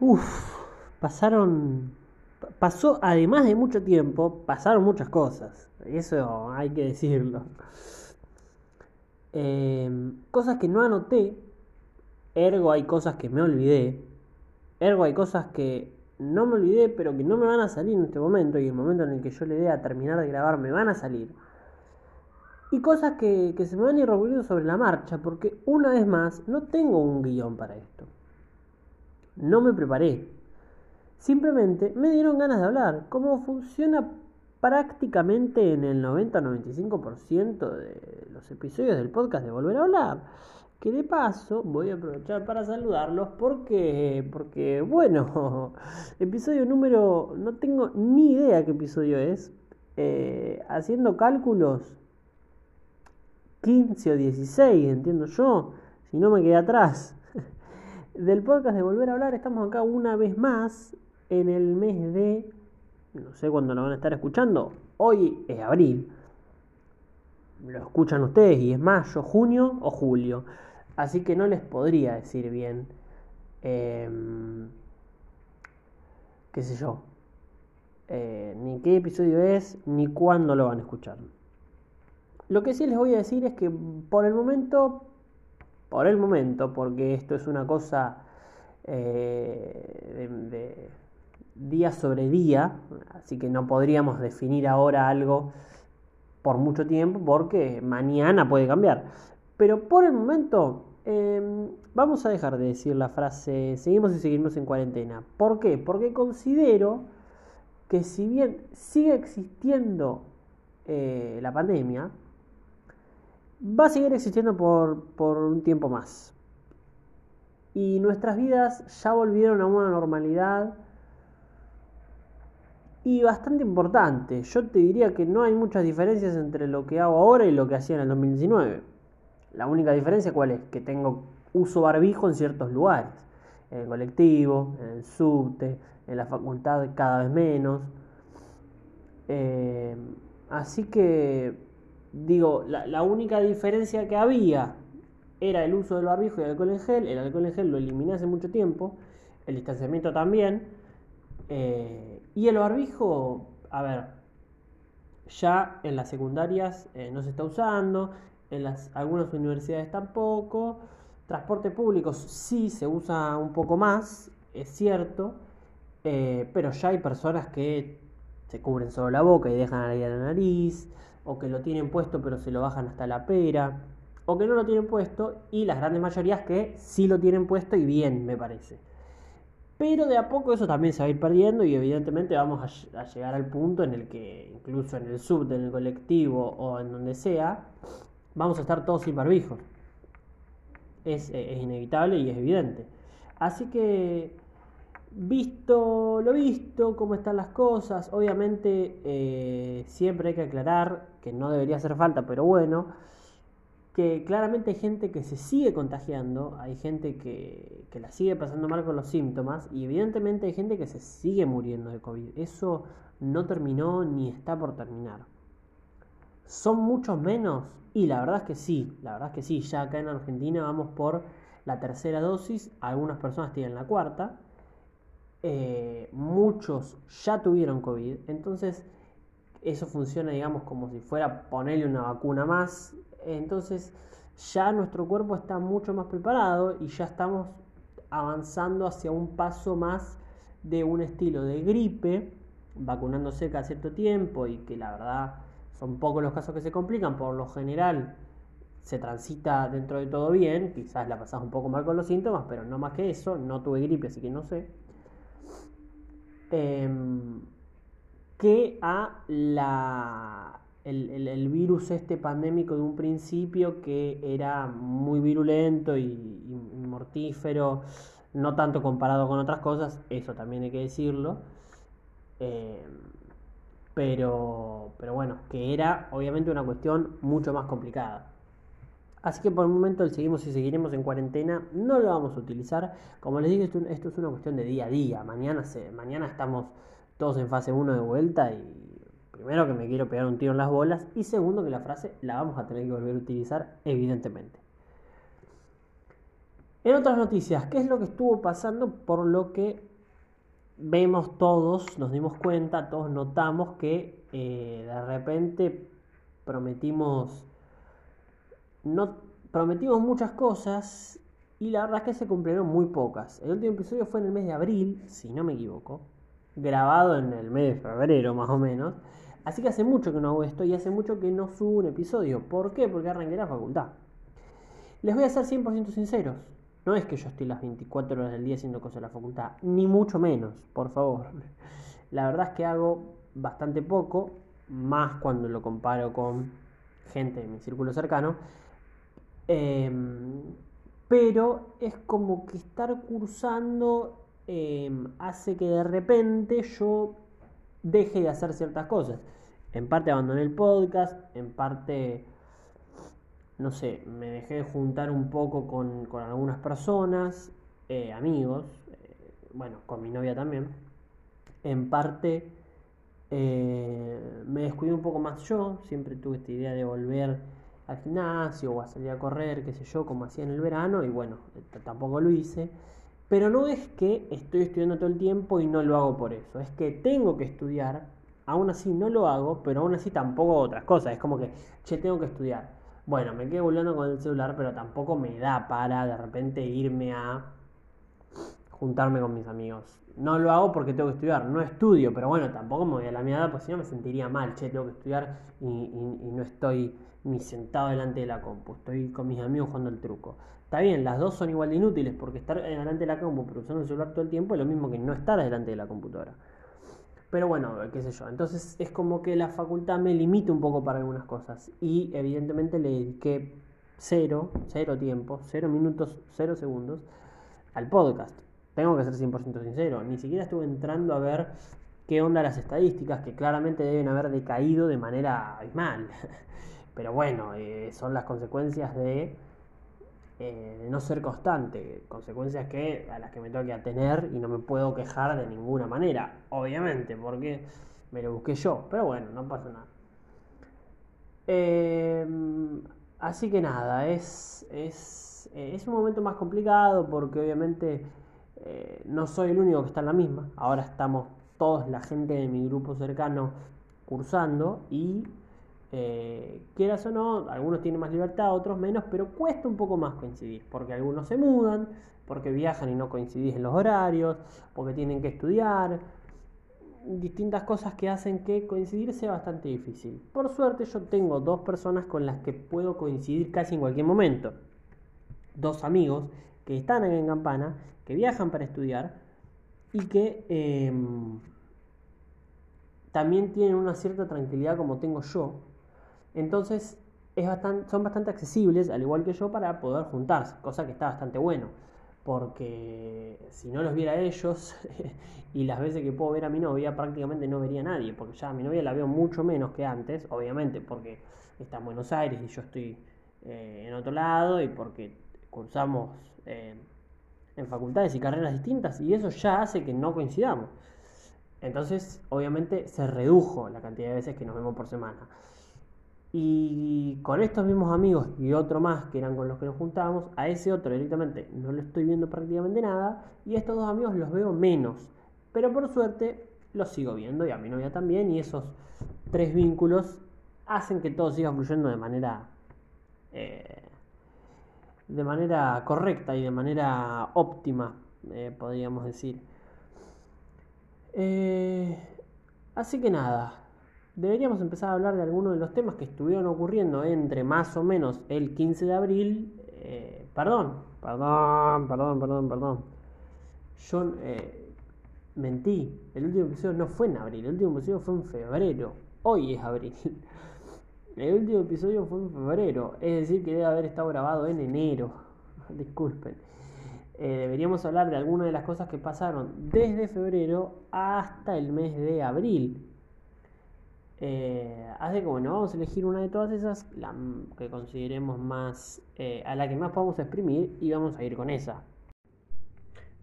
Uf, pasaron. Pasó, además de mucho tiempo, pasaron muchas cosas. Eso hay que decirlo. Em, cosas que no anoté, ergo hay cosas que me olvidé, ergo hay cosas que no me olvidé, pero que no me van a salir en este momento, y el momento en el que yo le dé a terminar de grabar me van a salir. Y cosas que, que se me van a ir revolviendo sobre la marcha, porque una vez más no tengo un guion para esto. No me preparé. Simplemente me dieron ganas de hablar. Cómo funciona prácticamente en el 90-95% de los episodios del podcast de Volver a Hablar. Que de paso voy a aprovechar para saludarlos porque, porque bueno, episodio número, no tengo ni idea qué episodio es. Eh, haciendo cálculos, 15 o 16, entiendo yo, si no me quedé atrás. Del podcast de Volver a Hablar, estamos acá una vez más en el mes de no sé cuándo lo van a estar escuchando. Hoy es abril. Lo escuchan ustedes y es mayo, junio o julio. Así que no les podría decir bien. Em, qué sé yo. Eh, ni qué episodio es, ni cuándo lo van a escuchar. Lo que sí les voy a decir es que por el momento, por el momento, porque esto es una cosa eh, de día sobre día, así que no podríamos definir ahora algo por mucho tiempo porque mañana puede cambiar. Pero por el momento em, vamos a dejar de decir la frase seguimos y seguimos en cuarentena. ¿Por qué? Porque considero que si bien sigue existiendo eh, la pandemia, va a seguir existiendo por, por un tiempo más. Y nuestras vidas ya volvieron a una normalidad y bastante importante. Yo te diría que no hay muchas diferencias entre lo que hago ahora y lo que hacía en el 2019. La única diferencia cuál es? Que tengo uso barbijo en ciertos lugares. En el colectivo, en el subte, en la facultad cada vez menos. Eh, así que, digo, la, la, única diferencia que había era el uso del barbijo y el alcohol en gel. El alcohol en gel lo eliminé hace mucho tiempo. El distanciamiento también. Eh, y el barbijo, a ver, ya en las secundarias eh, no se está usando, en las, algunas universidades tampoco, transporte público sí se usa un poco más, es cierto, eh, pero ya hay personas que se cubren solo la boca y dejan ahí la nariz, o que lo tienen puesto pero se lo bajan hasta la pera, o que no lo tienen puesto, y las grandes mayorías que sí lo tienen puesto y bien, me parece. Pero de a poco eso también se va a ir perdiendo y evidentemente vamos a, llegar al punto en el que incluso en el sub, en el colectivo o en donde sea, vamos a estar todos sin barbijos. Es, eh, es inevitable y es evidente. Así que, visto lo visto, cómo están las cosas, obviamente eh, siempre hay que aclarar que no debería hacer falta, pero bueno, que claramente hay gente que se sigue contagiando, hay gente que, la sigue pasando mal con los síntomas y evidentemente hay gente que se sigue muriendo de COVID. Eso no terminó ni está por terminar. ¿Son muchos menos? Y la verdad es que sí, la verdad es que sí, ya acá en Argentina vamos por la tercera dosis, algunas personas tienen la cuarta, eh, muchos ya tuvieron COVID, entonces eso funciona digamos como si fuera ponerle una vacuna más entonces ya nuestro cuerpo está mucho más preparado y ya estamos avanzando hacia un paso más de un estilo de gripe, vacunándose cada cierto tiempo y que la verdad son pocos los casos que se complican, por lo general se transita dentro de todo bien, quizás la pasas un poco mal con los síntomas, pero no más que eso, no tuve gripe, así que no sé. Em, que a la el, virus este pandémico de un principio que era muy virulento y, mortífero, no tanto comparado con otras cosas, eso también hay que decirlo. Eh, pero, pero bueno, que era obviamente una cuestión mucho más complicada. Así que por el momento seguimos y seguiremos en cuarentena, no lo vamos a utilizar. Como les esto, esto es una cuestión de día a día. Mañana, se, mañana estamos todos en fase 1 de vuelta y Primero que me quiero pegar un tiro en las bolas y segundo que la frase la vamos a tener que volver a utilizar evidentemente. En otras noticias, ¿qué es lo que estuvo pasando por lo que vemos todos, nos dimos cuenta, todos notamos que eh, de repente prometimos, no, prometimos muchas cosas y la verdad es que se cumplieron muy pocas. El último episodio fue en el mes de abril, si no me equivoco, grabado en el mes de febrero más o menos. Así que hace mucho que no hago esto y hace mucho que no subo un episodio. ¿Por qué? Porque arranqué la facultad. Les voy a ser 100% sinceros. No es que yo esté las 24 horas del día haciendo cosas en la facultad, ni mucho menos, por favor. La verdad es que hago bastante poco, más cuando lo comparo con gente de mi círculo cercano. Em, pero es como que estar cursando em, hace que de repente yo deje de hacer ciertas cosas. En parte abandoné el podcast, en parte no sé, me dejé juntar un poco con, algunas personas, eh, amigos, eh, bueno, con mi novia también. En parte eh, me descuidé un poco más yo, siempre tuve esta idea de volver al gimnasio o a salir a correr, qué sé yo, como hacía en el verano, y bueno, tampoco lo hice. Pero no es que estoy estudiando todo el tiempo y no lo hago por eso, es que tengo que estudiar, aún así no lo hago, pero aún así tampoco otras cosas, es como que, che, tengo que estudiar bueno, me quedo volando con el celular, pero tampoco me da para de repente irme a juntarme con mis amigos. No lo hago porque tengo que estudiar, no estudio, pero bueno, tampoco me voy a la mirada, pues si no me sentiría mal, che, tengo que estudiar y, no estoy ni sentado delante de la compu, estoy con mis amigos jugando el truco. Está bien, las dos son igual de inútiles porque estar delante de la compu pero usando el celular todo el tiempo es lo mismo que no estar delante de la computadora. Pero bueno, qué sé yo. Entonces es como que la facultad me limita un poco para algunas cosas. Y evidentemente le dediqué cero, cero tiempo, cero minutos, cero segundos al podcast. Tengo que ser 100% sincero. Ni siquiera estuve entrando a ver qué onda las estadísticas, que claramente deben haber decaído de manera abismal. Pero bueno, eh, son las consecuencias de eh, de no ser constante, consecuencias que, a las que me tengo que atener y no me puedo quejar de ninguna manera, obviamente, porque me lo busqué yo, pero bueno, no pasa nada. Em, así que nada, es, es, un momento más complicado porque obviamente eh, no soy el único que está en la misma, ahora estamos todos la gente de mi grupo cercano cursando y eh, quieras o no, algunos tienen más libertad, otros menos, pero cuesta un poco más coincidir, porque algunos se mudan, porque viajan y no coincidís en los horarios, porque tienen que estudiar, distintas cosas que hacen que coincidir sea bastante difícil. Por suerte yo tengo dos personas con las que puedo coincidir casi en cualquier momento. Dos amigos que están en Campana, que viajan para estudiar y que em, también tienen una cierta tranquilidad como tengo yo entonces es bastante, son bastante accesibles, al igual que yo, para poder juntarse, cosa que está bastante bueno. Porque si no los viera ellos y las veces que puedo ver a mi novia, prácticamente no vería a nadie. Porque ya a mi novia la veo mucho menos que antes, obviamente, porque está en Buenos Aires y yo estoy eh, en otro lado y porque cursamos eh, en facultades y carreras distintas y eso ya hace que no coincidamos. Entonces, obviamente, se redujo la cantidad de veces que nos vemos por semana. Y con estos mismos amigos y otro más que eran con los que nos juntábamos, a ese otro directamente no lo estoy viendo prácticamente nada y a estos dos amigos los veo menos. Pero por suerte los sigo viendo y a mi novia también y esos tres vínculos hacen que todo siga fluyendo de manera eh, de manera correcta y de manera óptima, eh, podríamos decir. Eh, así que nada, deberíamos empezar a hablar de algunos de los temas que estuvieron ocurriendo entre más o menos el 15 de abril. Eh, perdón, perdón, perdón, perdón, perdón. Yo eh, mentí. El último episodio no fue en abril, el último episodio fue en febrero. Hoy es abril. El último episodio fue en febrero, es decir, que debe haber estado grabado en enero. Disculpen. Eh, deberíamos hablar de algunas de las cosas que pasaron desde febrero hasta el mes de abril. Eh, así que bueno, vamos a elegir una de todas esas, la que consideremos más, eh, a la que más podamos exprimir y vamos a ir con esa.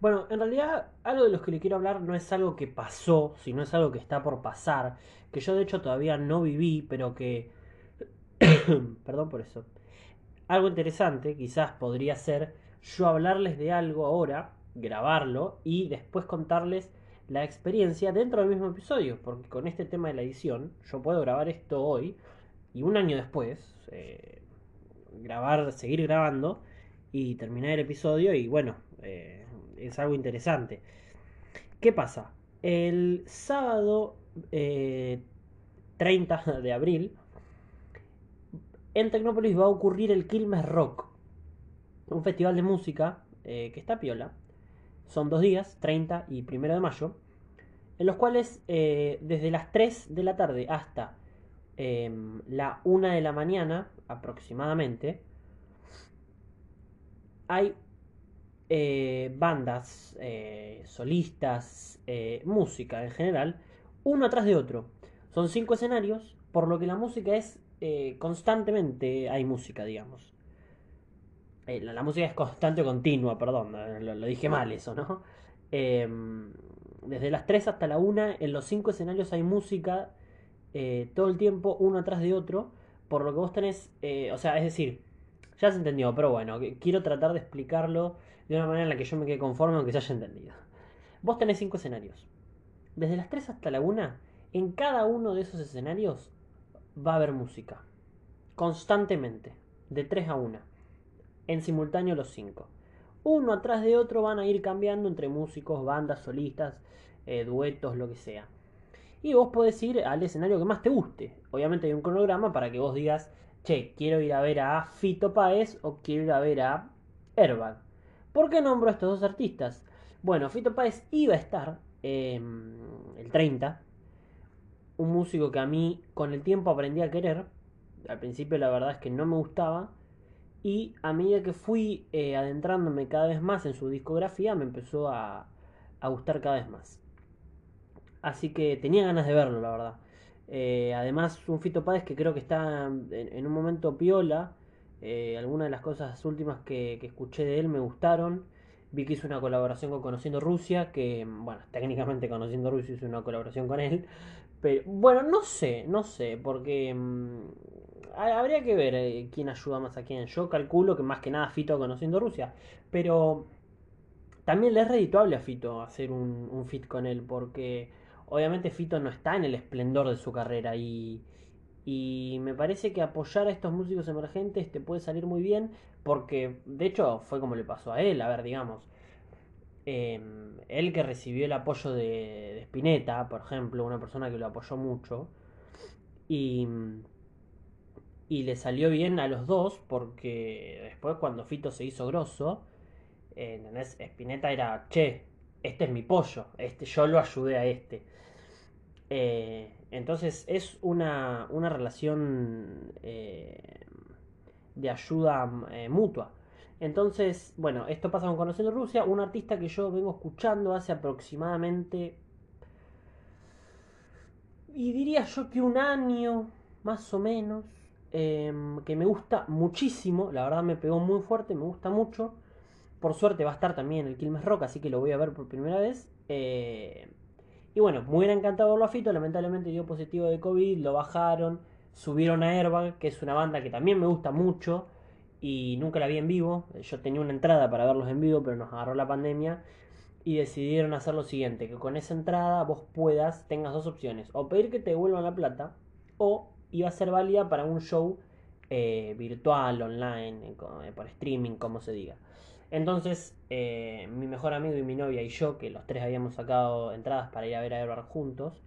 Bueno, en realidad algo de lo que le quiero hablar no es algo que pasó, sino es algo que está por pasar, que yo de hecho todavía no viví, pero que... Perdón por eso. Algo interesante quizás podría ser yo hablarles de algo ahora, grabarlo y después contarles la experiencia dentro del mismo episodio, porque con este tema de la edición, yo puedo grabar esto hoy y un año después, eh, grabar, seguir grabando y terminar el episodio y bueno, eh, es algo interesante. ¿Qué pasa? El sábado 30 eh, de abril en Tecnópolis va a ocurrir el Quilmes Rock, un festival de música que está piola, son dos días, 30 y 1 de mayo, en los cuales eh, desde las 3 de la tarde hasta em, la 1 de la mañana aproximadamente, hay eh, bandas, eh, solistas, música en general, uno atrás de otro. Son cinco escenarios, por lo que la música es constantemente, hay música, digamos. Eh, la, música es constante o continua, perdón, eh, lo, dije mal eso, ¿no? Em, desde las 3 hasta la 1, en los 5 escenarios hay música eh, todo el tiempo, uno atrás de otro, por lo que vos tenés, o sea, es decir, ya se entendió, pero bueno, quiero tratar de explicarlo de una manera en la que yo me quede conforme aunque se haya entendido. Vos tenés 5 escenarios. Desde las 3 hasta la 1, en cada uno de esos escenarios va a haber música. Constantemente. De 3 a 1 en simultáneo los cinco. Uno atrás de otro van a ir cambiando entre músicos, bandas, solistas, eh, duetos, lo que sea. Y vos podés ir al escenario que más te guste. Obviamente hay un cronograma para que vos digas, che, quiero ir a ver a Fito Páez o quiero ir a ver a Airbag. ¿Por qué nombro a estos dos artistas? Bueno, Fito Páez iba a estar em, el 30. Un músico que a mí con el tiempo aprendí a querer. Al principio la verdad es que no me gustaba y a medida que fui eh, adentrándome cada vez más en su discografía, me empezó a, gustar cada vez más. Así que tenía ganas de verlo, la verdad. Eh, además, un Fito Páez que creo que está en, un momento piola. Eh, algunas de las cosas últimas que, escuché de él me gustaron. Vi que hizo una colaboración con Conociendo Rusia, que, bueno, técnicamente Conociendo Rusia hizo una colaboración con él. Pero, bueno, no sé, no sé, porque mm, habría que ver eh, quién ayuda más a quién. Yo calculo que más que nada Fito conociendo Rusia. Pero también le es redituable a Fito hacer un, fit con él. Porque obviamente Fito no está en el esplendor de su carrera. Y, y me parece que apoyar a estos músicos emergentes te puede salir muy bien. Porque de hecho fue como le pasó a él. A ver, digamos. Em, él que recibió el apoyo de, de Spinetta, por ejemplo, una persona que lo apoyó mucho. Y y le salió bien a los dos porque después cuando Fito se hizo grosso, eh, Spinetta era, che, este es mi pollo, este, yo lo ayudé a este. Eh, entonces es una, una relación eh, de ayuda mutua. Entonces, bueno, esto pasa con Conociendo Rusia, un artista que yo vengo escuchando hace aproximadamente, y diría yo que un año, más o menos, Em, que me gusta muchísimo, la verdad me pegó muy fuerte, me gusta mucho. Por suerte va a estar también el Quilmes Rock, así que lo voy a ver por primera vez. Eh, y bueno, me hubiera encantado verlo a Fito, lamentablemente dio positivo de COVID, lo bajaron, subieron a Airbag, que es una banda que también me gusta mucho y nunca la vi en vivo. Yo tenía una entrada para verlos en vivo, pero nos agarró la pandemia y decidieron hacer lo siguiente, que con esa entrada vos puedas, tengas dos opciones, o pedir que te devuelvan la plata o iba a ser válida para un show eh, virtual, online, eh, por streaming, como se diga. Entonces, eh, mi mejor amigo y mi novia y yo, que los tres habíamos sacado entradas para ir a ver a Edward juntos,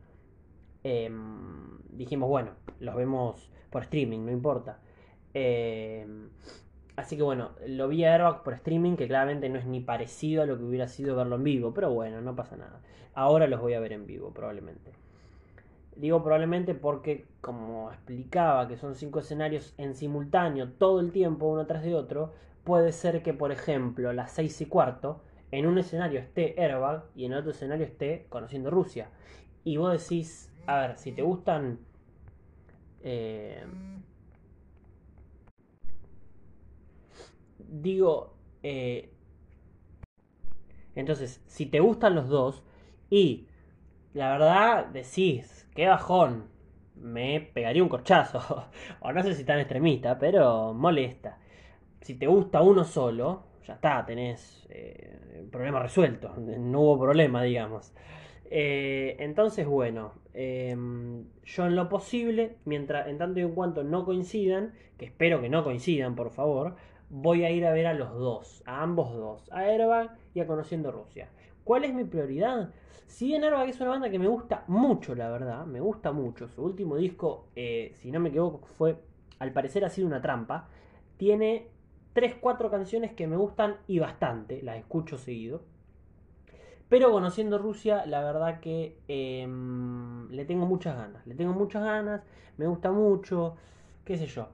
em, dijimos, bueno, los vemos por streaming, no importa. Em, así que bueno, lo vi a Airbag por streaming, que claramente no es ni parecido a lo que hubiera sido verlo en vivo, pero bueno, no pasa nada. Ahora los voy a ver en vivo, probablemente. Digo probablemente porque, como explicaba, que son cinco escenarios en simultáneo todo el tiempo, uno tras de otro, puede ser que, por ejemplo, las seis y cuarto, en un escenario esté Airbag y en otro escenario esté Conociendo Rusia. Y vos decís, a ver, si te gustan... Eh, digo, eh, entonces, si te gustan los dos y la verdad decís, qué bajón. Me pegaría un corchazo. o no sé si tan extremista, pero molesta. Si te gusta uno solo, ya está, tenés eh, problema resuelto. No hubo problema, digamos. Eh, entonces, bueno, em, yo en lo posible, mientras en tanto y en cuanto no coincidan, que espero que no coincidan, por favor, voy a ir a ver a los dos, a ambos dos, a Airbag y a Conociendo Rusia. ¿Cuál es mi prioridad? Si bien Airbag es una banda que me gusta mucho, la verdad, me gusta mucho. Su último disco, eh, si no me equivoco, fue, al parecer ha sido una trampa. Tiene 3-4 canciones que me gustan y bastante, las escucho seguido. Pero conociendo Rusia, la verdad que em, le tengo muchas ganas. Le tengo muchas ganas, me gusta mucho, qué sé yo.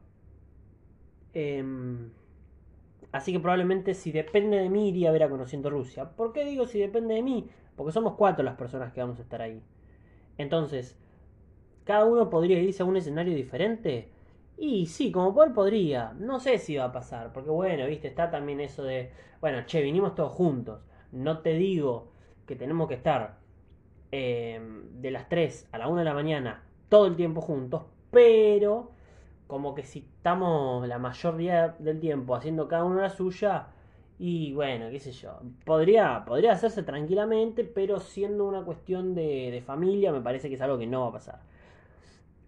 Em, así que probablemente si depende de mí iría a ver a Conociendo Rusia. ¿Por qué digo si depende de mí? Porque somos cuatro las personas que vamos a estar ahí. Entonces, ¿cada uno podría irse a un escenario diferente? Y sí, como poder podría. No sé si va a pasar. Porque bueno, viste, está también eso de, bueno, che, vinimos todos juntos. No te digo que tenemos que estar eh, de las 3 a la 1 de la mañana todo el tiempo juntos, pero como que si estamos la mayoría del tiempo haciendo cada uno la suya, y bueno, qué sé yo, podría, podría hacerse tranquilamente, pero siendo una cuestión de, familia, me parece que es algo que no va a pasar.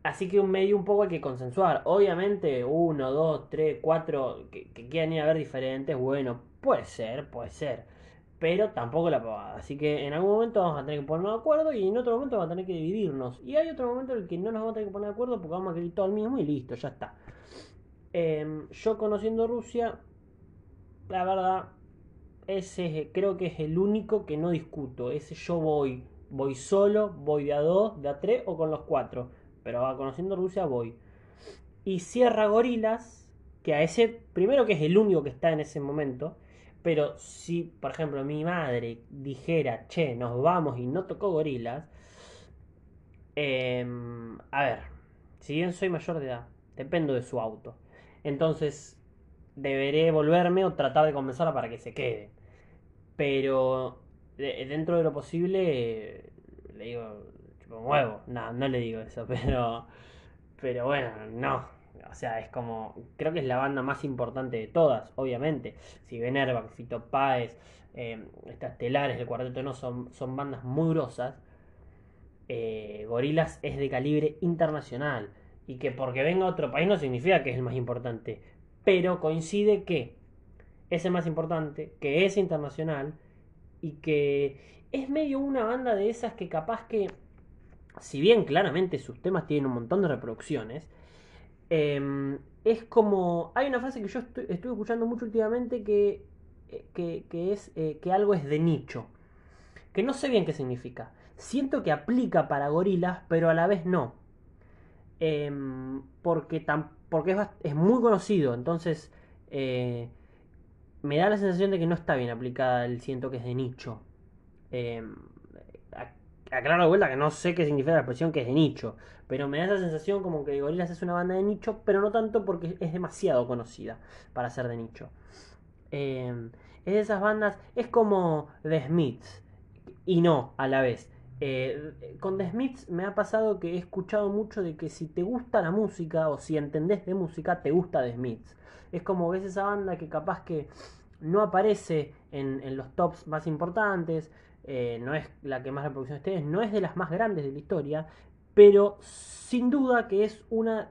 Así que un medio un poco hay que consensuar. Obviamente, uno, dos, tres, cuatro que, que quieran ir a ver diferentes, bueno, puede ser, puede ser pero tampoco la pavada. Así que en algún momento vamos a tener que ponernos de acuerdo y en otro momento vamos a tener que dividirnos. Y hay otro momento en el que no nos vamos a tener que poner de acuerdo porque vamos a querer todo el mismo y listo, ya está. Em, yo conociendo Rusia, la verdad, ese creo que es el único que no discuto. Ese yo voy, voy solo, voy de a dos, de a tres o con los cuatro. Pero conociendo Rusia voy. Y cierra Gorilas, que a ese, primero que es el único que está en ese momento pero si, por ejemplo, mi madre dijera, che, nos vamos y no tocó gorilas, em, a ver, si bien soy mayor de edad, dependo de su auto. Entonces, deberé volverme o tratar de convencerla para que se quede. Pero dentro de lo posible, le digo, chupo huevo. No, no le digo eso, pero, pero bueno, no. O sea, es como. Creo que es la banda más importante de todas, obviamente. Si ven Airbag, Fito Páez, eh, estas telares del Cuarteto No son, son bandas muy grosas. Eh, Gorilas es de calibre internacional. Y que porque venga otro país no significa que es el más importante. Pero coincide que es el más importante, que es internacional y que es medio una banda de esas que capaz que, si bien claramente sus temas tienen un montón de reproducciones, Em, es como. Hay una frase que yo estoy, escuchando mucho últimamente que, eh, que, es eh, que algo es de nicho. Que no sé bien qué significa. Siento que aplica para gorilas, pero a la vez no. Em, porque tan, porque es, es, muy conocido, entonces eh, me da la sensación de que no está bien aplicada el siento que es de nicho. Em, aclaro de vuelta que no sé qué significa la expresión que es de nicho, pero me da esa sensación como que Gorillaz es una banda de nicho, pero no tanto porque es demasiado conocida para ser de nicho. Eh, es de esas bandas, es como The Smiths, y no a la vez. Eh, con The Smiths me ha pasado que he escuchado mucho de que si te gusta la música o si entendés de música, te gusta The Smiths. Es como ves esa banda que capaz que no aparece en, los tops más importantes, eh, no es la que más reproducción esté, no es de las más grandes de la historia, pero sin duda que es una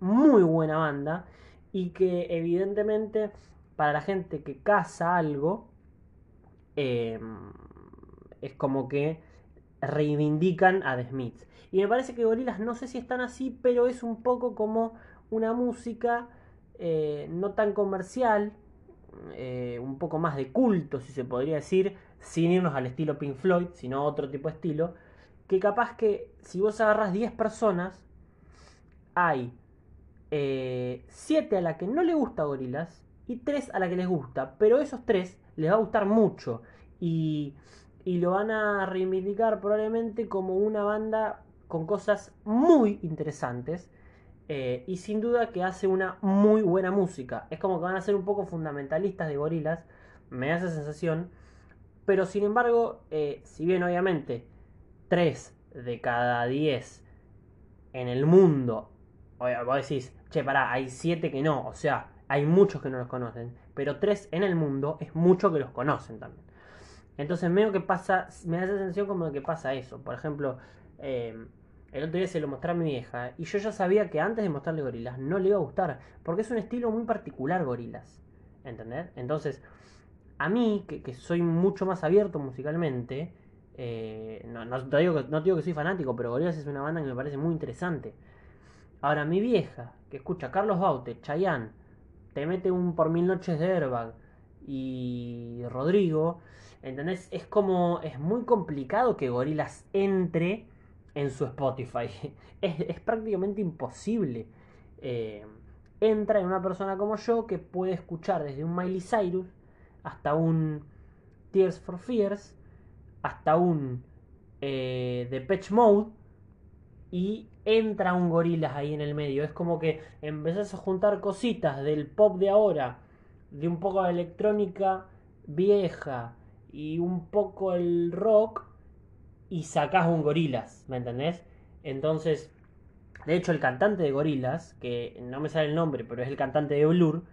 muy buena banda y que evidentemente para la gente que caza algo em, es como que reivindican a The Smiths. Y me parece que Gorilas no sé si están así, pero es un poco como una música eh, no tan comercial, eh, un poco más de culto, si se podría decir, sin irnos al estilo Pink Floyd, sino otro tipo de estilo, que capaz que si vos agarras 10 personas, hay 7 eh, a la que no le gusta Gorilas y 3 a la que les gusta, pero esos 3 les va a gustar mucho y, y lo van a reivindicar probablemente como una banda con cosas muy interesantes eh, y sin duda que hace una muy buena música. Es como que van a ser un poco fundamentalistas de gorilas, me da esa sensación. Pero sin embargo, eh, si bien obviamente 3 de cada 10 en el mundo, vos decís, che, pará, hay 7 que no, o sea, hay muchos que no los conocen, pero 3 en el mundo es mucho que los conocen también. Entonces medio que pasa, me da esa sensación como que pasa eso. Por ejemplo, eh, el otro día se lo mostré a mi vieja y yo ya sabía que antes de mostrarle gorilas no le iba a gustar, porque es un estilo muy particular gorilas. ¿Entendés? Entonces, a mí, que, soy mucho más abierto musicalmente, eh, no, te digo que, no digo que soy fanático, pero Gorilas es una banda que me parece muy interesante. Ahora, mi vieja, que escucha Carlos Baute, Chayanne, te mete un por mil noches de Airbag y Rodrigo, ¿entendés? Es como, es muy complicado que Gorilas entre en su Spotify. Es, prácticamente imposible. Eh, entra en una persona como yo que puede escuchar desde un Miley Cyrus hasta un Tears for Fears, hasta un eh, Depeche Mode y entra un gorilas ahí en el medio. Es como que empezás a juntar cositas del pop de ahora, de un poco de electrónica vieja y un poco el rock y sacás un gorilas, ¿me entendés? Entonces, de hecho el cantante de gorilas, que no me sale el nombre, pero es el cantante de Blur,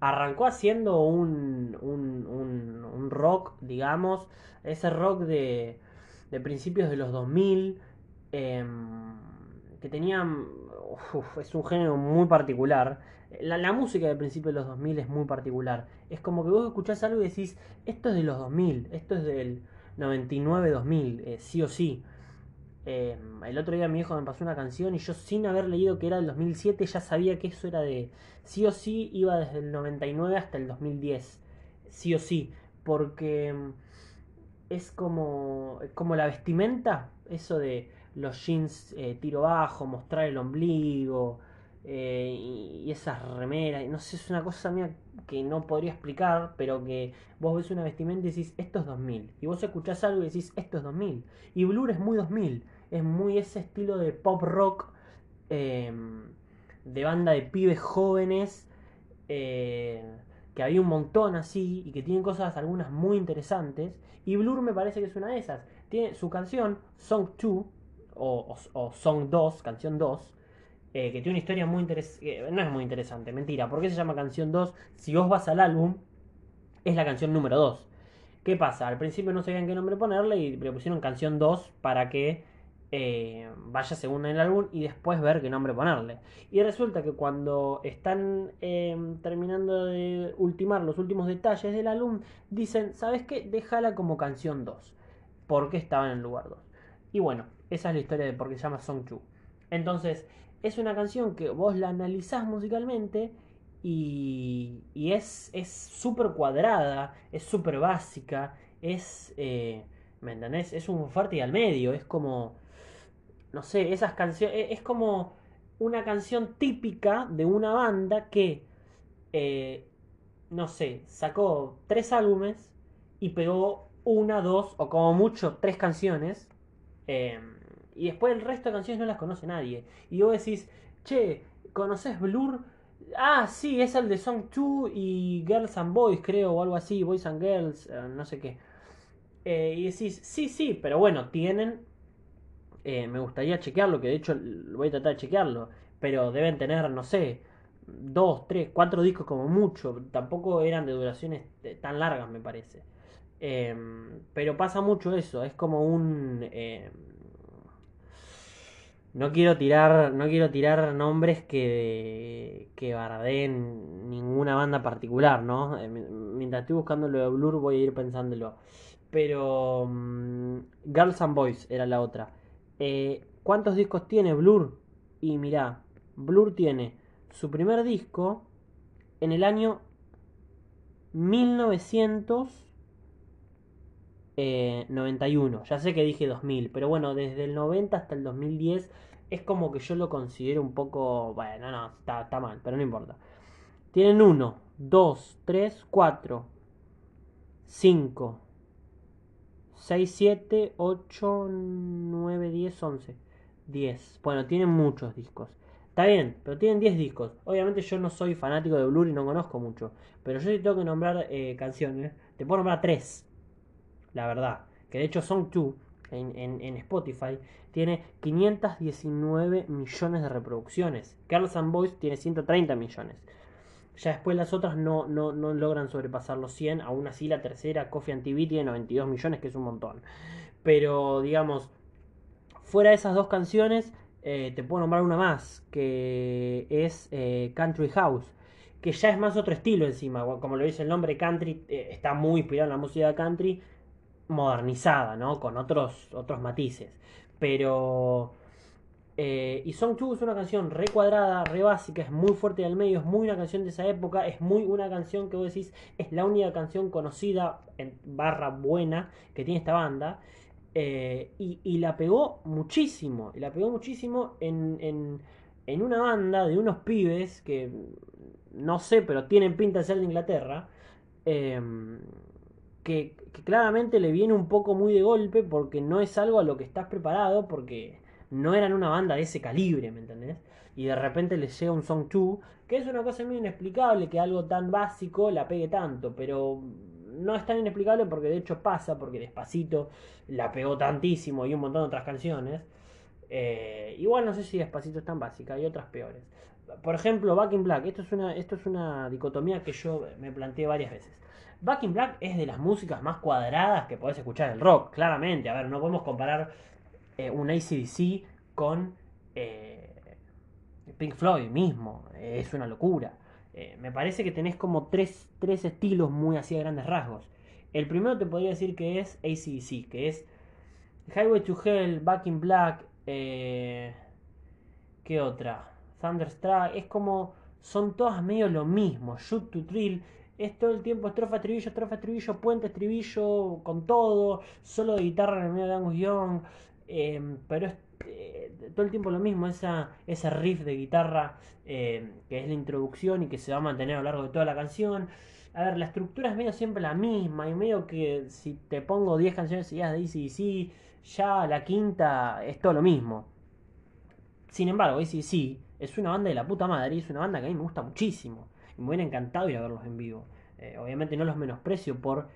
arrancó haciendo un, un, un, rock, digamos, ese rock de, de principios de los 2000, em, que tenía, es un género muy particular. La, la, música de principios de los 2000 es muy particular. Es como que vos escuchás algo y decís, esto es de los 2000, esto es del 99-2000, eh, sí o sí. Em, el otro día mi hijo me pasó una canción y yo sin haber leído que era del 2007 ya sabía que eso era de... Sí o sí iba desde el 99 hasta el 2010. Sí o sí. Porque em, es como, como la vestimenta. Eso de los jeans eh, tiro bajo, mostrar el ombligo. Eh, y, esas remeras. No sé, es una cosa mía que no podría explicar, pero que vos ves una vestimenta y decís, esto es 2000. Y vos escuchás algo y decís, esto es 2000. Y Blur es muy 2000 es muy ese estilo de pop rock, em, de banda de pibes jóvenes, eh, que había un montón así y que tienen cosas algunas muy interesantes. Y Blur me parece que es una de esas. Tiene su canción, Song 2, o, Song 2, canción 2, eh, que tiene una historia muy interesante. no es muy interesante, mentira. ¿Por qué se llama canción 2? Si vos vas al álbum, es la canción número 2. ¿Qué pasa? Al principio no sabían qué nombre ponerle y le pusieron canción 2 para que eh, vaya según el álbum y después ver qué nombre ponerle. Y resulta que cuando están em, terminando de ultimar los últimos detalles del álbum, dicen, ¿sabes qué? Déjala como canción 2. Porque estaba en el lugar 2. Y bueno, esa es la historia de por qué se llama Song 2. Entonces, es una canción que vos la analizás musicalmente y, y es súper cuadrada, es súper básica, es... Eh, ¿Me entendés? Es un fuerte al medio, es como no sé, esas canciones, es como una canción típica de una banda que, eh, no sé, sacó tres álbumes y pegó una, dos o como mucho tres canciones. Em, y después el resto de canciones no las conoce nadie. Y vos decís, che, ¿conoces Blur? Ah, sí, es el de Song 2 y Girls and Boys, creo, o algo así, Boys and Girls, eh, no sé qué. Eh, y decís, sí, sí, pero bueno, tienen eh, me gustaría chequearlo, que de hecho voy a tratar de chequearlo, pero deben tener, no sé, dos, tres, cuatro discos como mucho, tampoco eran de duraciones tan largas me parece. Em, pero pasa mucho eso, es como un... Em, no quiero tirar, no quiero tirar nombres que, que bardeen ninguna banda particular, ¿no? Eh, mientras estoy buscando lo de Blur voy a ir pensándolo. Pero mm, Girls and Boys era la otra. Eh, ¿Cuántos discos tiene Blur? Y mirá, Blur tiene su primer disco en el año 1991. Ya sé que dije 2000, pero bueno, desde el 90 hasta el 2010 es como que yo lo considero un poco... Bueno, no, está, está mal, pero no importa. Tienen 1, 2, 3, 4, 5, 6, 7, 8, 9, 10, 11. 10. Bueno, tienen muchos discos. Está bien, pero tienen 10 discos. Obviamente yo no soy fanático de Blur y no conozco mucho. Pero yo sí tengo que nombrar eh, canciones. Te puedo nombrar 3. La verdad. Que de hecho Song 2 en, en, en, Spotify tiene 519 millones de reproducciones. Carlos and Boys tiene 130 millones. Ya después las otras no, no, no logran sobrepasar los 100. Aún así la tercera, Coffee TV, tiene 92 millones, que es un montón. Pero digamos, fuera de esas dos canciones, eh, te puedo nombrar una más, que es eh, Country House, que ya es más otro estilo encima, como lo dice el nombre, country eh, está muy inspirado en la música country, modernizada, ¿no? Con otros, otros matices. Pero... y Song 2 es una canción re cuadrada, re básica, es muy fuerte del medio, es muy una canción de esa época, es muy una canción que vos decís, es la única canción conocida, en barra buena, que tiene esta banda. Eh, y, la pegó muchísimo. Y la pegó muchísimo en, en, una banda de unos pibes que no sé, pero tienen pinta de ser de Inglaterra. Em, que, claramente le viene un poco muy de golpe porque no es algo a lo que estás preparado, porque no eran una banda de ese calibre, ¿me entendés? Y de repente les llega un Song 2, que es una cosa muy inexplicable que algo tan básico la pegue tanto, pero no es tan inexplicable porque de hecho pasa, porque Despacito la pegó tantísimo y un montón de otras canciones. Eh, igual no sé si Despacito es tan básica, hay otras peores. Por ejemplo, Back in Black, esto es una, esto es una dicotomía que yo me planteé varias veces. Back in Black es de las músicas más cuadradas que podés escuchar en rock, claramente. A ver, no podemos comparar eh, un ACDC con eh, Pink Floyd mismo, es una locura. Eh, me parece que tenés como tres, tres estilos muy así a grandes rasgos. El primero te podría decir que es ACDC, que es Highway to Hell, Back in Black, eh, ¿qué otra? Thunderstruck, es como, son todas medio lo mismo, Shoot to Thrill, es todo el tiempo estrofa, estribillo, estrofa, estribillo, puente, estribillo, con todo, solo de guitarra en el medio de Angus Young, eh, pero es eh, todo el tiempo lo mismo, esa, ese riff de guitarra eh, que es la introducción y que se va a mantener a lo largo de toda la canción. A ver, la estructura es medio siempre la misma y medio que si te pongo 10 canciones seguidas de ACDC, ya la quinta es todo lo mismo. Sin embargo, ACDC es una banda de la puta madre y es una banda que a mí me gusta muchísimo. Y me hubiera encantado ir a verlos en vivo. Eh, obviamente no los menosprecio por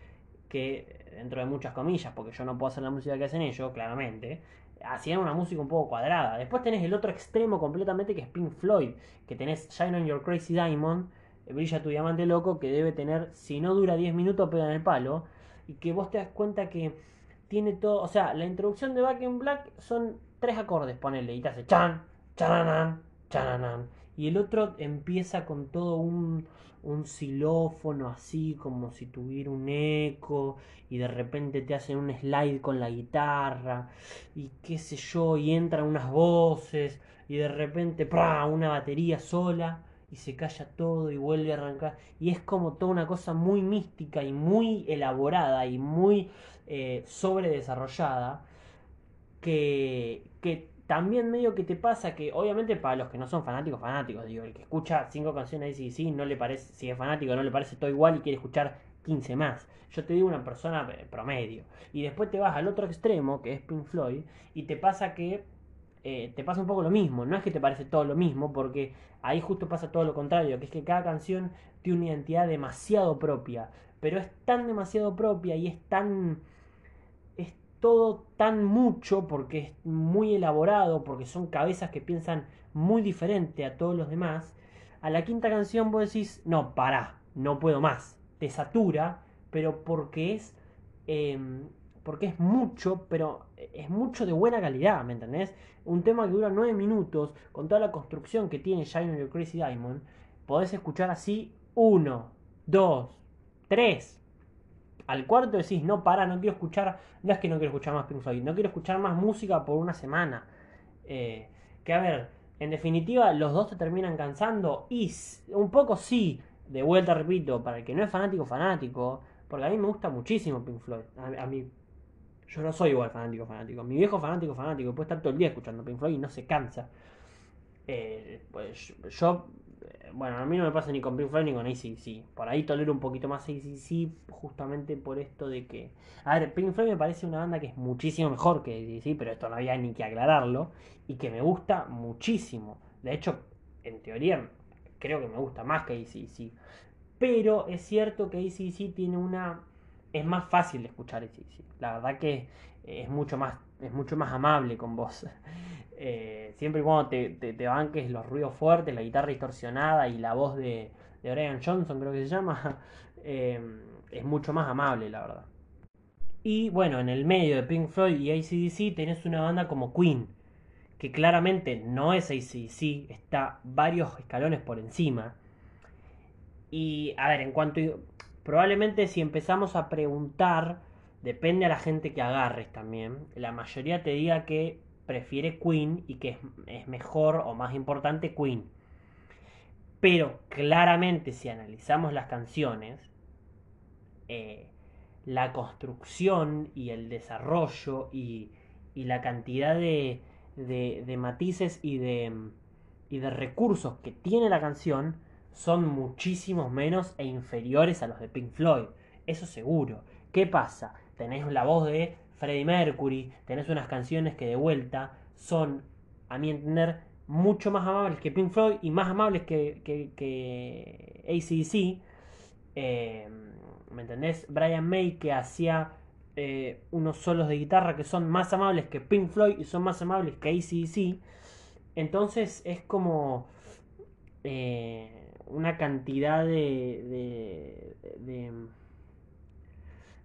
que, dentro de muchas comillas, porque yo no puedo hacer la música que hacen ellos, claramente, hacían una música un poco cuadrada. Después tenés el otro extremo completamente que es Pink Floyd, que tenés Shine on Your Crazy Diamond, eh, Brilla tu diamante loco, que debe tener, si no dura 10 minutos, pega en el palo, y que vos te das cuenta que tiene todo, o sea, la introducción de Back in Black son tres acordes, ponele, y te hace chan, chananan, chananan, y el otro empieza con todo un un xilófono así como si tuviera un eco y de repente te hacen un slide con la guitarra y qué sé yo y entran unas voces y de repente ¡pra! una batería sola y se calla todo y vuelve a arrancar y es como toda una cosa muy mística y muy elaborada y muy eh, sobredesarrollada que, que también medio que te pasa que, obviamente, para los que no son fanáticos, fanáticos, digo, el que escucha cinco canciones y sí, no le parece, si es fanático, no le parece todo igual y quiere escuchar 15 más. Yo te digo una persona eh, promedio. Y después te vas al otro extremo, que es Pink Floyd, y te pasa que eh, te pasa un poco lo mismo. No es que te parece todo lo mismo, porque ahí justo pasa todo lo contrario, que es que cada canción tiene una identidad demasiado propia. Pero es tan demasiado propia y es tan todo tan mucho porque es muy elaborado, porque son cabezas que piensan muy diferente a todos los demás, a la quinta canción vos decís, no, pará, no puedo más, te satura, pero porque es, em, porque es mucho, pero es mucho de buena calidad, ¿me entendés? Un tema que dura nueve minutos, con toda la construcción que tiene Shine Your Crazy Diamond, podés escuchar así uno, dos, tres, al cuarto decís, no, para, no quiero escuchar, no es que no quiero escuchar más Pink Floyd, no quiero escuchar más música por una semana. Eh, que a ver, en definitiva, los dos te terminan cansando y un poco sí, de vuelta repito, para el que no es fanático, fanático, porque a mí me gusta muchísimo Pink Floyd. A, mí, yo no soy igual fanático, fanático. Mi viejo fanático, fanático, puede estar todo el día escuchando Pink Floyd y no se cansa. Eh, pues yo bueno, a mí no me pasa ni con Pink Floyd ni con ACDC. Por ahí tolero un poquito más ACDC justamente por esto de que... A ver, Pink Floyd me parece una banda que es muchísimo mejor que ACDC, pero esto no había ni que aclararlo. Y que me gusta muchísimo. De hecho, en teoría, creo que me gusta más que ACDC. Pero es cierto que ACDC tiene una... Es más fácil de escuchar ACDC. La verdad que es mucho más, es mucho más amable con vos. Eh, siempre y cuando te, te, banques los ruidos fuertes, la guitarra distorsionada y la voz de, de Brian Johnson creo que se llama, eh, es mucho más amable, la verdad. Y bueno, en el medio de Pink Floyd y ACDC tenés una banda como Queen, que claramente no es ACDC, está varios escalones por encima. Y a ver, en cuanto... Probablemente si empezamos a preguntar, depende a la gente que agarres también, la mayoría te diga que prefiere Queen y que es, mejor o más importante Queen. Pero claramente si analizamos las canciones, eh, la construcción y el desarrollo y, la cantidad de, de, matices y de, y de recursos que tiene la canción son muchísimos menos e inferiores a los de Pink Floyd. Eso seguro. ¿Qué pasa? Tenés la voz de Freddie Mercury, tenés unas canciones que de vuelta son, a mi entender, mucho más amables que Pink Floyd y más amables que, que, que ACDC. Eh, ¿Me entendés? Brian May que hacía eh, unos solos de guitarra que son más amables que Pink Floyd y son más amables que ACDC. Entonces es como eh, una cantidad de, de,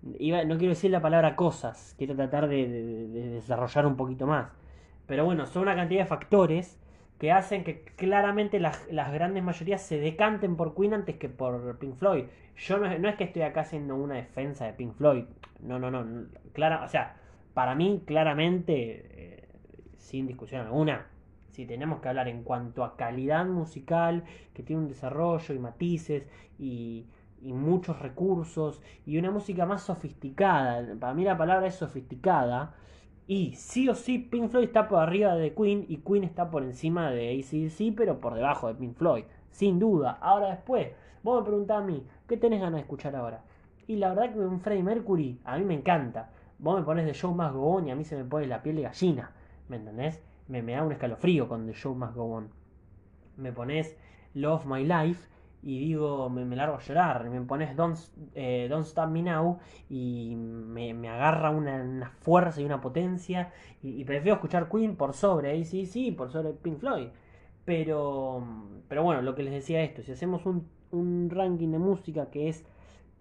no quiero decir la palabra cosas, quiero tratar de, desarrollar un poquito más. Pero bueno, son una cantidad de factores que hacen que claramente las, grandes mayorías se decanten por Queen antes que por Pink Floyd. Yo no, es que estoy acá haciendo una defensa de Pink Floyd. No, no, no. Clara, o sea, para mí, claramente, eh, sin discusión alguna, si tenemos que hablar en cuanto a calidad musical, que tiene un desarrollo y matices y, y muchos recursos y una música más sofisticada. Para mí la palabra es sofisticada y sí o sí, Pink Floyd está por arriba de Queen y Queen está por encima de ACDC, pero por debajo de Pink Floyd. Sin duda. Ahora después, vos me preguntás a mí, ¿qué tenés ganas de escuchar ahora? Y la verdad que un Freddie Mercury a mí me encanta. Vos me pones de Show Must Go On y a mí se me pone la piel de gallina. ¿Me entendés? Me, me da un escalofrío con The Show Must Go On. Me pones Love My Life y digo, me, largo a llorar, me pones Don't, eh, Don't Stop Me Now y me, agarra una, fuerza y una potencia y, prefiero escuchar Queen por sobre sí por sobre Pink Floyd. Pero, pero bueno, lo que les decía esto, si hacemos un, un ranking de música que es,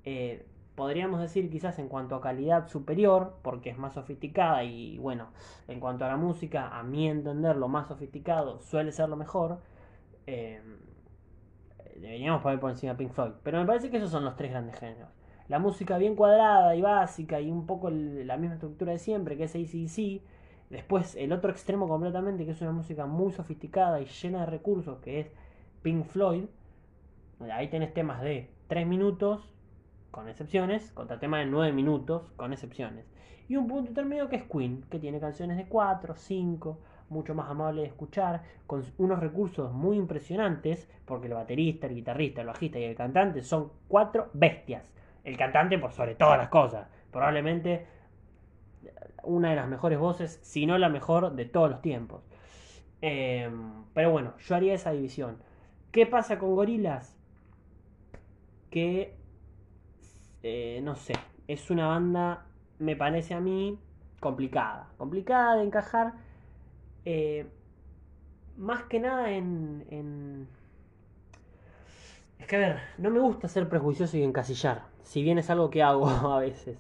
eh, podríamos decir quizás en cuanto a calidad superior, porque es más sofisticada y bueno, en cuanto a la música, a mi entender, lo más sofisticado suele ser lo mejor. Eh, deberíamos poner por encima Pink Floyd. Pero me parece que esos son los tres grandes géneros. La música bien cuadrada y básica y un poco la misma estructura de siempre, que es ACDC. Después el otro extremo completamente, que es una música muy sofisticada y llena de recursos, que es Pink Floyd. Ahí tenés temas de 3 minutos, con excepciones, contra temas de 9 minutos, con excepciones. Y un punto intermedio que es Queen, que tiene canciones de 4, 5, mucho más amable de escuchar, con unos recursos muy impresionantes, porque el baterista, el guitarrista, el bajista y el cantante son cuatro bestias. El cantante por sobre todas las cosas, probablemente una de las mejores voces, si no la mejor de todos los tiempos. Em, pero bueno, yo haría esa división. ¿Qué pasa con Gorilas? Que, eh, no sé, es una banda, me parece a mí, complicada. Complicada de encajar eh, más que nada en, Es que a ver, no me gusta ser prejuicioso y encasillar, si bien es algo que hago a veces.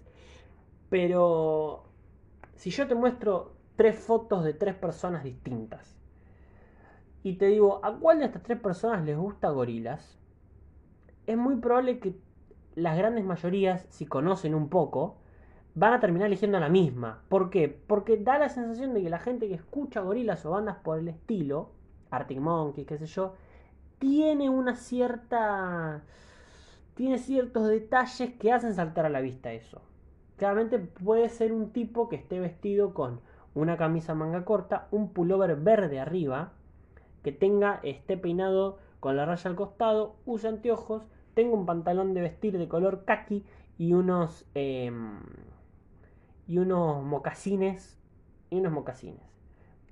Pero si yo te muestro tres fotos de tres personas distintas y te digo, ¿a cuál de estas tres personas les gusta gorilas? Es muy probable que las grandes mayorías, si conocen un poco, van a terminar eligiendo la misma. ¿Por qué? Porque da la sensación de que la gente que escucha gorilas o bandas por el estilo, Arctic Monkeys, qué sé yo, tiene una cierta. tiene ciertos detalles que hacen saltar a la vista eso. Claramente puede ser un tipo que esté vestido con una camisa manga corta, un pullover verde arriba, que tenga, esté peinado con la raya al costado, use anteojos, tenga un pantalón de vestir de color khaki y unos. Em, y unos mocasines y unos mocasines.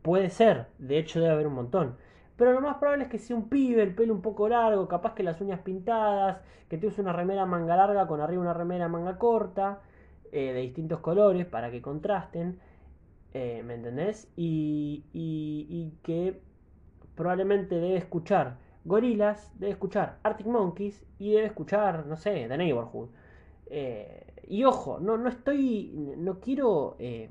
Puede ser, de hecho debe haber un montón. Pero lo más probable es que sea un pibe, el pelo un poco largo, capaz que las uñas pintadas, que te use una remera manga larga con arriba una remera manga corta, eh, de distintos colores para que contrasten, eh, ¿me entendés? Y, y, y que probablemente debe escuchar Gorilas, debe escuchar Arctic Monkeys y debe escuchar, no sé, The Neighborhood. Eh, y ojo, no, no estoy, no quiero eh,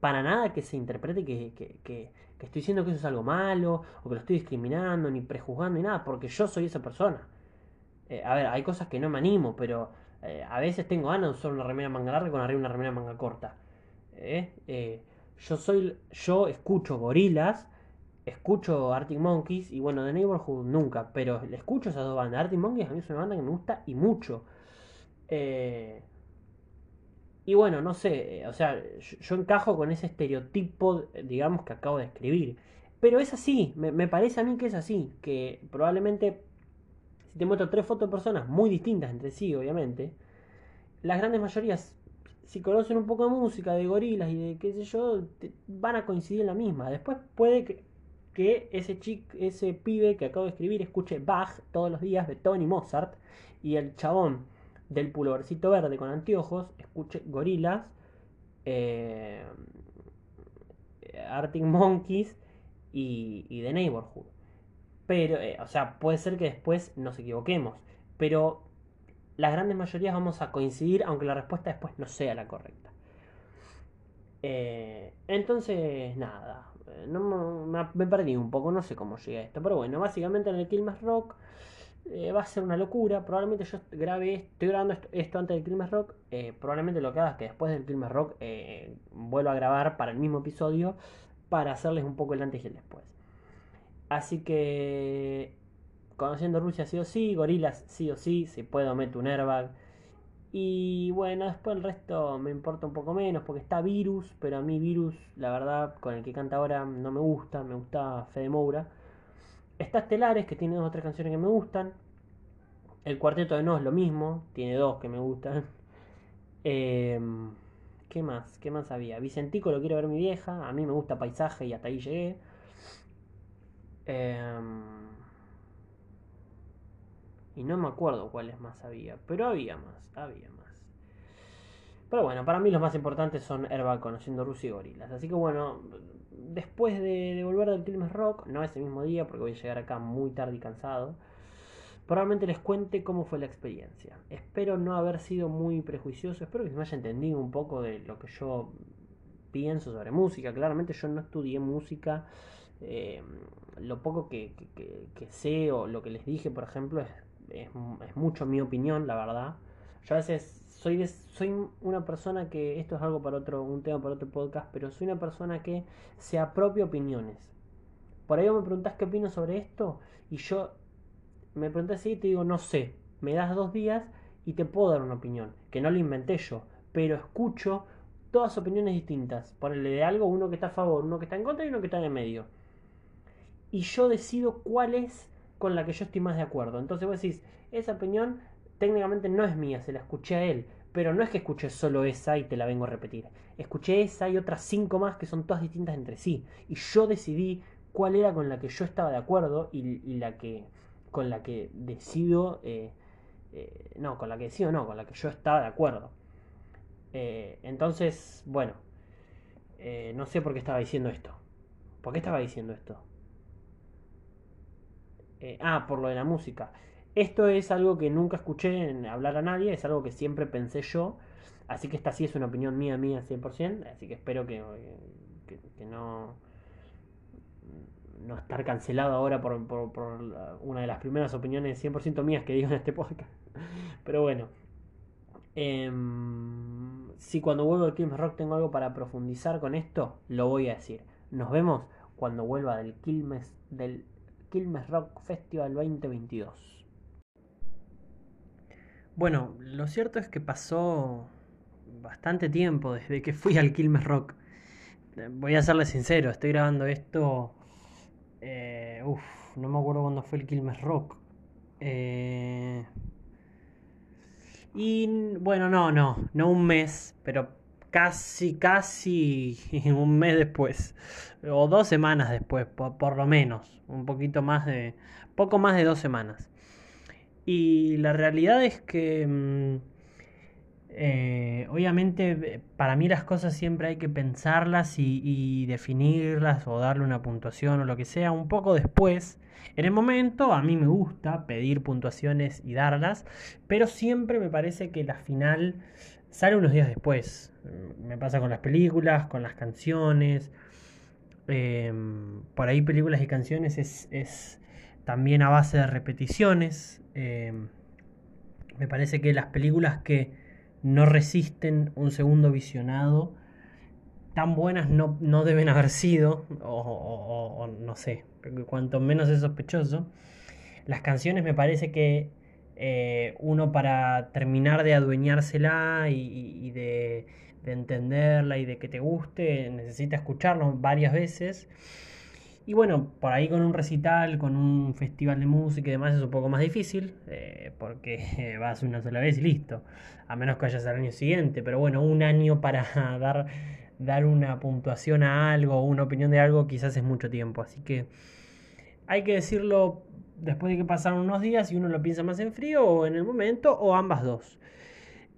para nada que se interprete que, que, estoy diciendo que eso es algo malo, o que lo estoy discriminando, ni prejuzgando, ni nada, porque yo soy esa persona. Eh, a ver, hay cosas que no me animo, pero a veces tengo ganas de usar una remera manga larga con arriba una remera manga corta. yo soy, yo escucho gorilas, escucho Arctic Monkeys y bueno, The Neighborhood nunca, pero escucho esas dos bandas. Arctic Monkeys a mí es una banda que me gusta y mucho. Eh, y bueno, no sé, o sea, yo, encajo con ese estereotipo, digamos, que acabo de escribir. Pero es así, me, parece a mí que es así, que probablemente, si te muestro tres fotos de personas muy distintas entre sí, obviamente, las grandes mayorías, si conocen un poco de música, de gorilas y de qué sé yo, van a coincidir en la misma. Después puede que, que ese, chico, ese pibe que acabo de escribir escuche Bach todos los días, Beethoven y Mozart, y el chabón del pulvercito verde con anteojos, escuche Gorilas, eh, Arctic Monkeys y, y The Neighborhood. Pero, eh, o sea, puede ser que después nos equivoquemos, pero las grandes mayorías vamos a coincidir, aunque la respuesta después no sea la correcta. Eh, entonces, nada, no, me, me, perdí un poco, no sé cómo llegué a esto, pero bueno, básicamente en el Kilmes Rock eh, va a ser una locura. Probablemente yo grabe, estoy grabando esto, antes del Clima Rock. Eh, probablemente lo que haga es que después del Clima Rock eh, vuelva a grabar para el mismo episodio para hacerles un poco el antes y el después. Así que, conociendo Rusia sí o sí, Gorilas sí o sí, si puedo meto un airbag. Y bueno, después el resto me importa un poco menos porque está Virus, pero a mí Virus, la verdad, con el que canta ahora no me gusta, me gusta Fede Moura. Está Estelares, que tiene dos o tres canciones que me gustan. El cuarteto de No es lo mismo, tiene dos que me gustan. Em, ¿Qué más? ¿Qué más había? Vicentico lo quiero ver mi vieja. A mí me gusta paisaje y hasta ahí llegué. Em, y no me acuerdo cuáles más había. Pero había más, había más. Pero bueno, para mí los más importantes son Herba conociendo Rusia y Gorilas. Así que bueno, después de, volver del Quilmes Rock, no ese mismo día porque voy a llegar acá muy tarde y cansado, probablemente les cuente cómo fue la experiencia. Espero no haber sido muy prejuicioso, espero que se me haya entendido un poco de lo que yo pienso sobre música. Claramente yo no estudié música, eh, lo poco que, sé o lo que les dije, por ejemplo, es, es mucho mi opinión, la verdad. Yo a veces soy, soy una persona que, esto es algo para otro, un tema para otro podcast, pero soy una persona que se apropia opiniones. Por ahí me preguntás qué opino sobre esto y yo me pregunté así y te digo, no sé, me das dos días y te puedo dar una opinión, que no lo inventé yo, pero escucho todas opiniones distintas. Ponerle de algo, uno que está a favor, uno que está en contra y uno que está en el medio. Y yo decido cuál es con la que yo estoy más de acuerdo. Entonces vos decís, esa opinión técnicamente no es mía, se la escuché a él. Pero no es que escuché solo esa y te la vengo a repetir. Escuché esa y otras cinco más que son todas distintas entre sí. Y yo decidí cuál era con la que yo estaba de acuerdo y, la que con la que decido eh, eh, no con la que decido no con la que yo estaba de acuerdo eh, entonces bueno no sé por qué estaba diciendo esto por qué estaba diciendo esto ah por lo de la música esto es algo que nunca escuché hablar a nadie, es algo que siempre pensé yo, así que esta sí es una opinión mía, mía 100%, así que espero que, no, no estar cancelado ahora por, una de las primeras opiniones 100% mías que digo en este podcast. Pero bueno, em, si cuando vuelvo al Quilmes Rock tengo algo para profundizar con esto, lo voy a decir. Nos vemos cuando vuelva del Quilmes, del Quilmes Rock Festival 2022. Bueno, lo cierto es que pasó bastante tiempo desde que fui al Quilmes Rock. Voy a serle sincero, estoy grabando esto. Eh, no me acuerdo cuándo fue el Quilmes Rock. Eh, y bueno, no, no, no un mes, pero casi, casi un mes después. O dos semanas después, por lo menos. Un poquito más de. Poco más de dos semanas. Y la realidad es que mm, Eh, obviamente, para mí las cosas siempre hay que pensarlas y, definirlas o darle una puntuación o lo que sea un poco después. En el momento a mí me gusta pedir puntuaciones y darlas, pero siempre me parece que la final sale unos días después. Me pasa con las películas, con las canciones. Em, por ahí películas y canciones es, también a base de repeticiones. Em, me parece que las películas que no resisten un segundo visionado, tan buenas no, deben haber sido, o, no sé, cuanto menos es sospechoso. Las canciones me parece que eh, uno para terminar de adueñársela y, de, de, entenderla y de que te guste, necesita escucharlo varias veces. Y bueno, por ahí con un recital, con un festival de música y demás es un poco más difícil, eh, porque vas una sola vez y listo, a menos que vayas al año siguiente, pero bueno, un año para dar, dar una puntuación a algo una opinión de algo quizás es mucho tiempo, así que hay que decirlo después de que pasaron unos días y uno lo piensa más en frío o en el momento o ambas dos.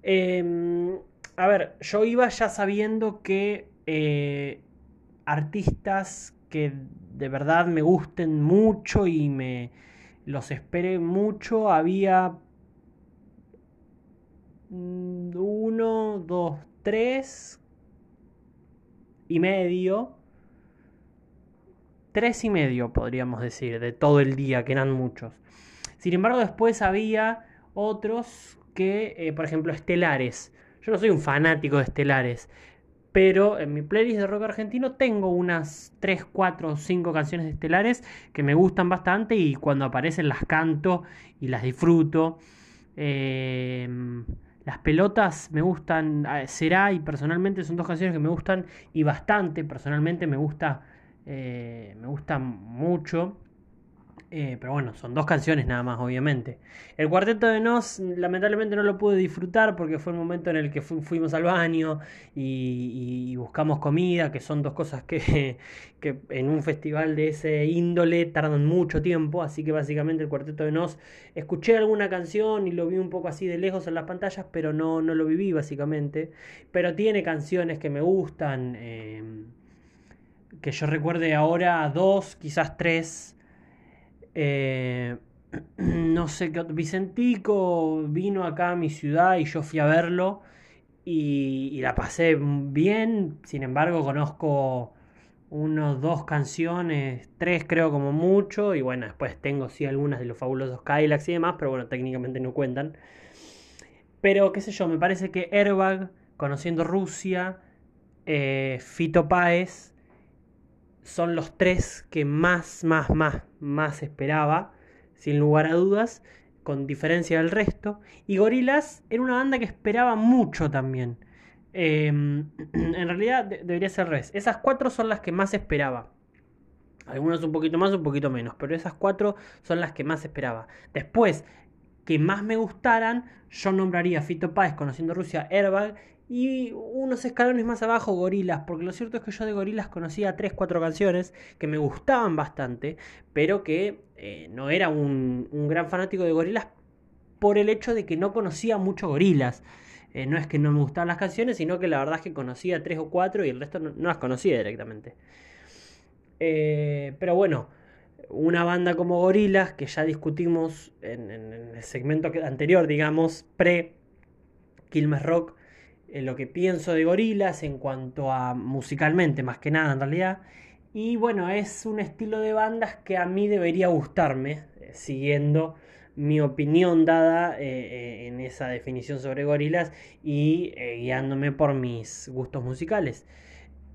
Em, a ver, yo iba ya sabiendo que eh, artistas que de verdad me gusten mucho y me los esperé mucho. Había uno, dos, tres y medio. Tres y medio, podríamos decir, de todo el día, que eran muchos. Sin embargo, después había otros que, eh, por ejemplo, estelares. Yo no soy un fanático de estelares, pero en mi playlist de rock argentino tengo unas 3, 4 o 5 canciones estelares que me gustan bastante y cuando aparecen las canto y las disfruto. Em, las pelotas me gustan, ah, será y personalmente son dos canciones que me gustan y bastante, personalmente me gusta, eh, me gustan mucho. Eh, pero bueno, son dos canciones nada más, obviamente. El cuarteto de Nos, lamentablemente no lo pude disfrutar porque fue el momento en el que fuimos al baño y, buscamos comida, que son dos cosas que, que, en un festival de ese índole tardan mucho tiempo. Así que básicamente el cuarteto de Nos, escuché alguna canción y lo vi un poco así de lejos en las pantallas, pero no, no lo viví básicamente. Pero tiene canciones que me gustan. Eh, que yo recuerde ahora dos, quizás tres. Eh, no sé qué Vicentico vino acá a mi ciudad y yo fui a verlo y, la pasé bien. Sin embargo, conozco unos dos canciones, tres creo como mucho. Y bueno, después tengo sí algunas de los fabulosos Kylax y demás, pero bueno, técnicamente no cuentan. Pero qué sé yo, me parece que Airbag, conociendo Rusia, eh, Fito Páez son los tres que más, más, más, más esperaba, sin lugar a dudas, con diferencia del resto. Y Gorilas era una banda que esperaba mucho también. Em, en realidad debería ser res. Esas cuatro son las que más esperaba. Algunas un poquito más, un poquito menos, pero esas cuatro son las que más esperaba. Después, que más me gustaran, yo nombraría Fito Páez, conociendo Rusia, Airbag y unos escalones más abajo Gorilas, porque lo cierto es que yo de Gorilas conocía 3, 4 canciones que me gustaban bastante, pero que eh, no era un, gran fanático de Gorilas por el hecho de que no conocía mucho Gorilas. Eh, no es que no me gustaban las canciones, sino que la verdad es que conocía 3 o 4 y el resto no, las conocía directamente. Eh, pero bueno, una banda como Gorilas, que ya discutimos en, el segmento anterior, digamos, pre Quilmes Rock, en lo que pienso de gorilas en cuanto a musicalmente, más que nada en realidad. Y bueno, es un estilo de bandas que a mí debería gustarme, eh, siguiendo mi opinión dada eh, eh, en esa definición sobre gorilas y guiándome por mis gustos musicales.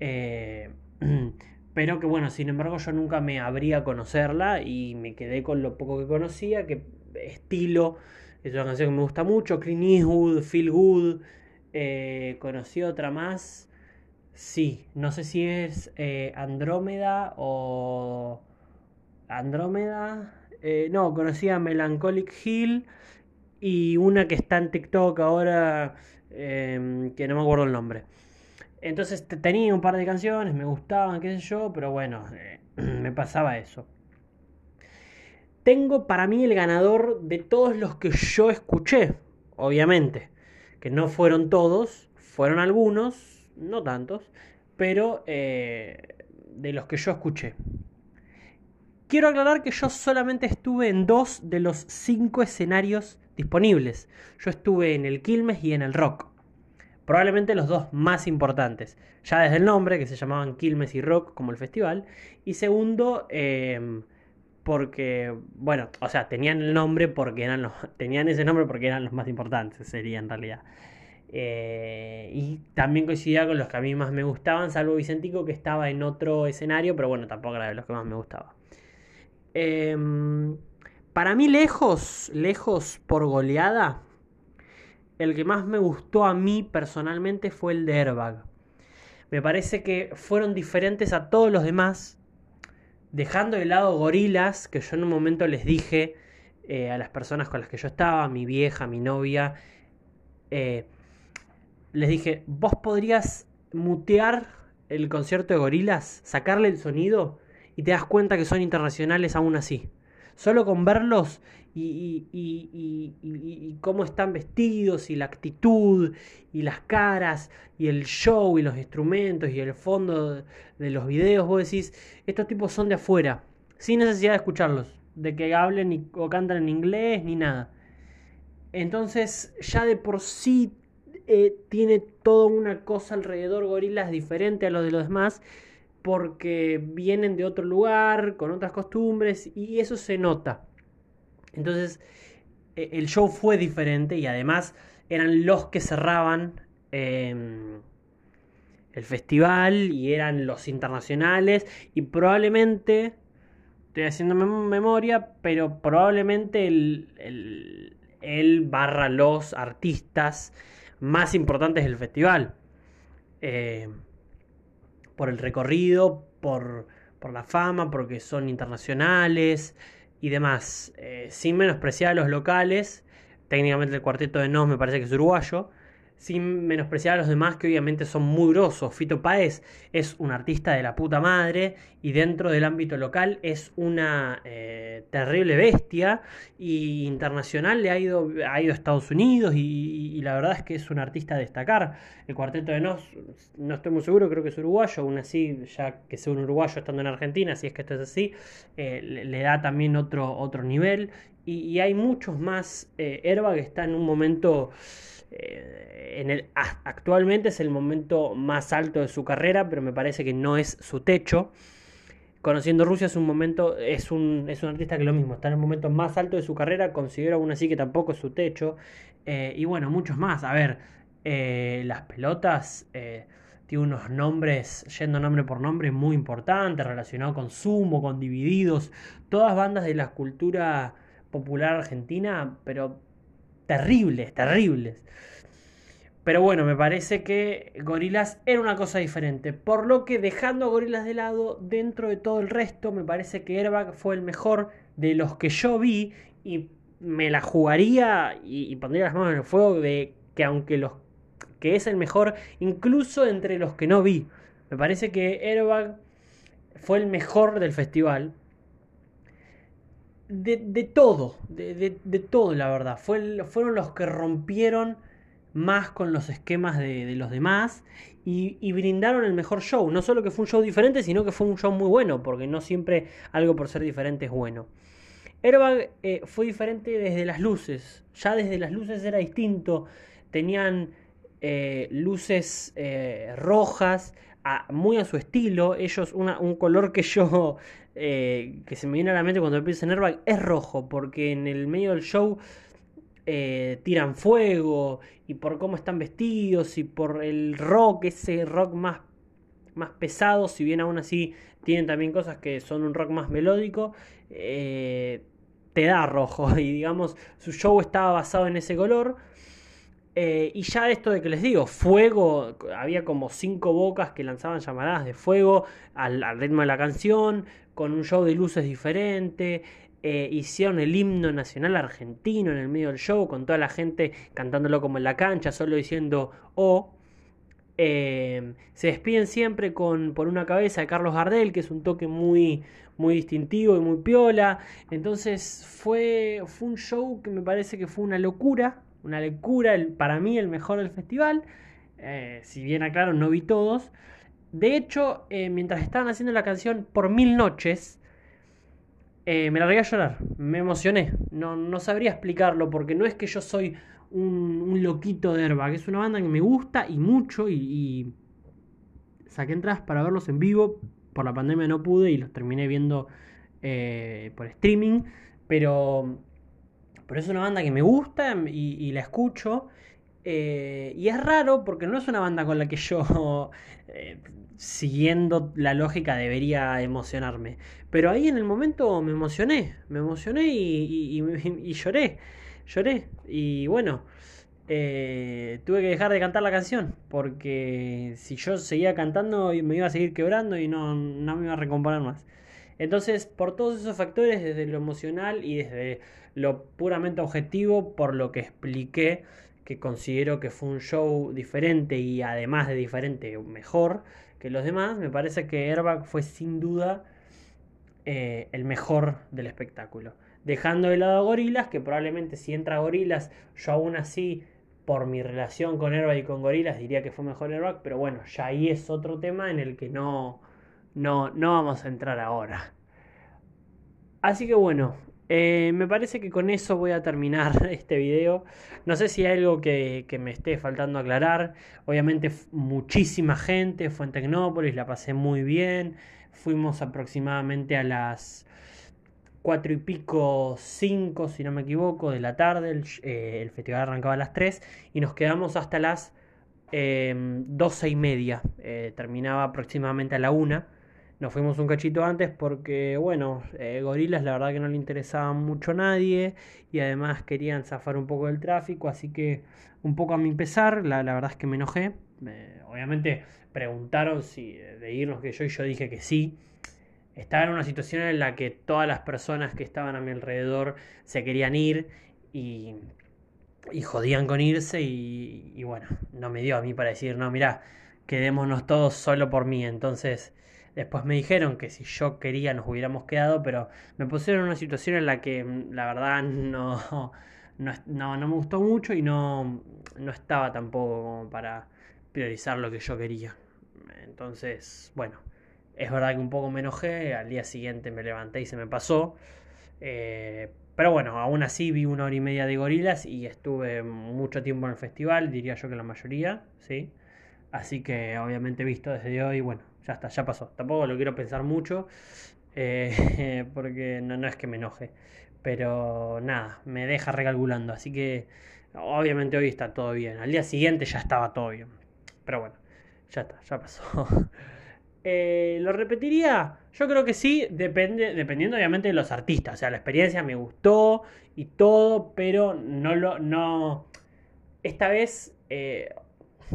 pero que bueno, sin embargo yo nunca me abría a conocerla y me quedé con lo poco que conocía, que estilo, es una canción que me gusta mucho, Clean Eastwood, Feel Good, eh, conocí otra más. Sí, no sé si es eh, Andrómeda o. Andrómeda. Eh, no, conocí a Melancholic Hill y una que está en TikTok ahora em, que no me acuerdo el nombre. Entonces tenía un par de canciones, me gustaban, qué sé yo, pero bueno, me pasaba eso. Tengo para mí el ganador de todos los que yo escuché, obviamente que no fueron todos, fueron algunos, no tantos, pero eh, de los que yo escuché. Quiero aclarar que yo solamente estuve en dos de los cinco escenarios disponibles. Yo estuve en el Quilmes y en el Rock. Probablemente los dos más importantes. Ya desde el nombre, que se llamaban Quilmes y Rock, como el festival. Y segundo, em, porque, bueno, o sea, tenían el nombre porque eran los. Tenían ese nombre porque eran los más importantes, sería en realidad. Eh, y también coincidía con los que a mí más me gustaban, salvo Vicentico que estaba en otro escenario, pero bueno, tampoco era de los que más me gustaba. Em, para mí lejos, lejos por goleada, el que más me gustó a mí personalmente fue el de Airbag. Me parece que fueron diferentes a todos los demás, dejando de lado gorilas, que yo en un momento les dije eh, a las personas con las que yo estaba, mi vieja, mi novia, eh, les dije, vos podrías mutear el concierto de gorilas, sacarle el sonido y te das cuenta que son internacionales aún así. Solo con verlos y, cómo están vestidos y la actitud y las caras y el show y los instrumentos y el fondo de los videos, vos decís, estos tipos son de afuera, sin necesidad de escucharlos, de que hablen o cantan en inglés ni nada. Entonces ya de por sí eh, tiene toda una cosa alrededor gorilas diferente a lo de los demás porque vienen de otro lugar, con otras costumbres, y eso se nota. Entonces, e, el show fue diferente y además eran los que cerraban em, el festival y eran los internacionales y probablemente, estoy haciendo memoria, pero probablemente el, barra los artistas más importantes del festival. Eh, por el recorrido, por, por la fama, porque son internacionales y demás. Eh, sin menospreciar a los locales, técnicamente el cuarteto de Nos me parece que es uruguayo, sin menospreciar a los demás que obviamente son muy grosos. Fito Páez es un artista de la puta madre y dentro del ámbito local es una eh, terrible bestia y internacional le ha ido, ha ido a Estados Unidos y, la verdad es que es un artista a destacar. El cuarteto de Nos, no estoy muy seguro, creo que es uruguayo, aún así, ya que sea un uruguayo estando en Argentina, si es que esto es así, eh, le, da también otro, otro nivel y, hay muchos más. Eh, Herba que está en un momento en el, actualmente es el momento más alto de su carrera, pero me parece que no es su techo. Conociendo Rusia es un momento, es un, es un artista que lo mismo, está en el momento más alto de su carrera, considero aún así que tampoco es su techo. Eh, y bueno, muchos más. A ver, eh, las pelotas tiene unos nombres, yendo nombre por nombre, muy importantes, relacionados con Sumo, con Divididos, todas bandas de la cultura popular argentina, pero terribles, terribles. Pero bueno, me parece que Gorilas era una cosa diferente. Por lo que dejando a Gorilas de lado, dentro de todo el resto, me parece que Airbag fue el mejor de los que yo vi. Y me la jugaría y, pondría las manos en el fuego de que aunque los que es el mejor, incluso entre los que no vi. Me parece que Airbag fue el mejor del festival de, todo, de, todo, la verdad. fueron los que rompieron más con los esquemas de, los demás y, brindaron el mejor show. No solo que fue un show diferente, sino que fue un show muy bueno, porque no siempre algo por ser diferente es bueno. Airbag eh, fue diferente desde las luces. Ya desde las luces era distinto. Tenían eh, luces eh, rojas, muy a su estilo. Ellos, un color que yo eh, que se me viene a la mente cuando pienso en es rojo, porque en el medio del show eh, tiran fuego y por cómo están vestidos y por el rock, ese rock más, más pesado, si bien aún así tienen también cosas que son un rock más melódico, eh, te da rojo y digamos su show estaba basado en ese color. y ya esto de que les digo, fuego, había como cinco bocas que lanzaban llamaradas de fuego al ritmo de la canción, con un show de luces diferente. Eh, hicieron el himno nacional argentino en el medio del show, con toda la gente cantándolo como en la cancha, solo diciendo O. Eh, se despiden siempre con por una cabeza de Carlos Gardel, que es un toque muy, muy distintivo y muy piola. Entonces fue, fue un show que me parece que fue una locura, una locura, para mí el mejor del festival. Eh, si bien aclaro, no vi todos. De hecho, eh, mientras estaban haciendo la canción Por Mil Noches, eh, me largué a llorar, me emocioné. No, no, sabría explicarlo porque no es que yo soy un, loquito de que es una banda que me gusta y mucho y, saqué entradas para verlos en vivo. Por la pandemia no pude y los terminé viendo por streaming, pero, pero es una banda que me gusta y la escucho. Eh, y es raro porque no es una banda con la que yo, eh, siguiendo la lógica, debería emocionarme. Pero ahí en el momento me emocioné, me emocioné y, lloré, lloré. Y bueno, eh, tuve que dejar de cantar la canción porque si yo seguía cantando me iba a seguir quebrando y no, no me iba a recomponer más. Entonces, por todos esos factores, desde lo emocional y desde lo puramente objetivo, por lo que expliqué, que considero que fue un show diferente y además de diferente, mejor que los demás, me parece que Airbag fue sin duda eh, el mejor del espectáculo. Dejando de lado a Gorilas, que probablemente si entra Gorilas, yo aún así, por mi relación con Airbag y con Gorilas, diría que fue mejor Airbag, pero bueno, ya ahí es otro tema en el que no, no, no vamos a entrar ahora. Así que bueno, eh, me parece que con eso voy a terminar este video. No sé si hay algo que, me esté faltando aclarar. Obviamente muchísima gente fue en Tecnópolis, la pasé muy bien. Fuimos aproximadamente a las cuatro y pico, cinco, si no me equivoco, de la tarde. El, eh, festival arrancaba a las 3 y nos quedamos hasta las eh, doce y media. terminaba aproximadamente a la una. Nos fuimos un cachito antes porque, bueno, eh, Gorilas la verdad que no le interesaba mucho a nadie y además querían zafar un poco del tráfico, así que un poco a mi pesar, la, verdad es que me enojé. obviamente preguntaron si de irnos que yo y yo dije que sí. Estaba en una situación en la que todas las personas que estaban a mi alrededor se querían ir y, y jodían con irse y, y bueno, no me dio a mí para decir, no, mira, quedémonos todos solo por mí. Entonces Después me dijeron que si yo quería nos hubiéramos quedado, pero me pusieron en una situación en la que mm, la verdad no, no, me gustó mucho y no, no estaba tampoco como para priorizar lo que yo quería. Entonces, bueno, es verdad que un poco me enojé, al día siguiente me levanté y se me pasó. Eh, pero bueno, aún así vi una hora y media de gorilas y estuve mucho tiempo en el festival, diría yo que la mayoría, ¿sí? Así que obviamente visto desde hoy, bueno, ya está, ya pasó. Tampoco lo quiero pensar mucho, eh, porque no, no es que me enoje. Pero nada, me deja recalculando. Así que obviamente hoy está todo bien. Al día siguiente ya estaba todo bien. Pero bueno, ya está, ya pasó. Eh, ¿Lo repetiría? Yo creo que sí, depende, dependiendo obviamente de los artistas. O sea, la experiencia me gustó y todo, pero no lo. no. Esta vez. Eh,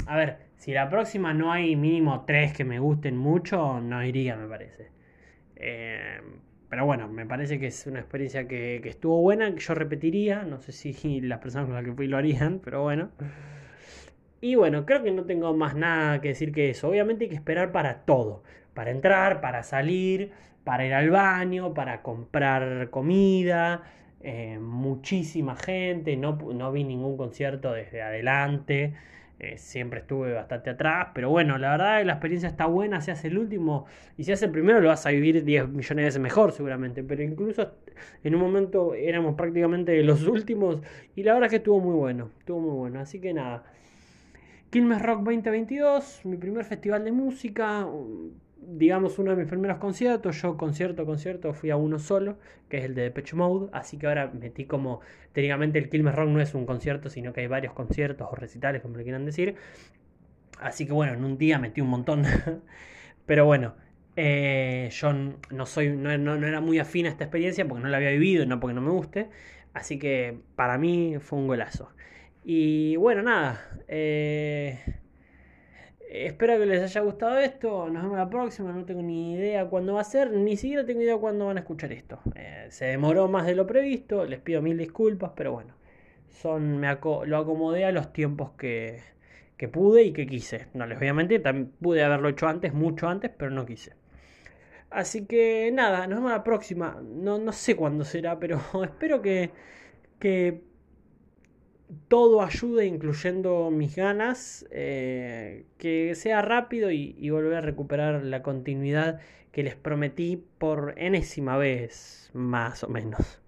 a ver, si la próxima no hay mínimo tres que me gusten mucho, no iría, me parece. Eh, pero bueno, me parece que es una experiencia que, estuvo buena, que yo repetiría. No sé si las personas con las que fui lo harían, pero bueno. Y bueno, creo que no tengo más nada que decir que eso. Obviamente hay que esperar para todo. Para entrar, para salir, para ir al baño, para comprar comida. Eh, muchísima gente. No, no vi ningún concierto desde adelante. Eh, siempre estuve bastante atrás, pero bueno, la verdad la experiencia está buena, si hace el último y si hace el primero lo vas a vivir 10 millones de veces mejor seguramente, pero incluso en un momento éramos prácticamente los últimos y la verdad es que estuvo muy bueno, estuvo muy bueno, así que nada. Quilmes Rock 2022, mi primer festival de música, digamos, uno de mis primeros conciertos. Yo, concierto, concierto, fui a uno solo, que es el de Depeche Mode. Así que ahora metí como. Técnicamente, el Quilmes Rock no es un concierto, sino que hay varios conciertos o recitales, como le quieran decir. Así que bueno, en un día metí un montón. Pero bueno, eh, yo no, soy, no, no, era muy afín a esta experiencia porque no la había vivido, no porque no me guste. Así que para mí fue un golazo. Y bueno, nada. Eh, Espero que les haya gustado esto. Nos vemos la próxima. No tengo ni idea cuándo va a ser. Ni siquiera tengo idea cuándo van a escuchar esto. Eh, se demoró más de lo previsto. Les pido mil disculpas. Pero bueno. Son, me lo acomodé a los tiempos que, que pude y que quise. No les voy a mentir. También pude haberlo hecho antes, mucho antes. Pero no quise. Así que nada. Nos vemos la próxima. No, no sé cuándo será. Pero espero que, que todo ayude, incluyendo mis ganas, eh, que sea rápido y, y, volver a recuperar la continuidad que les prometí por enésima vez, más o menos.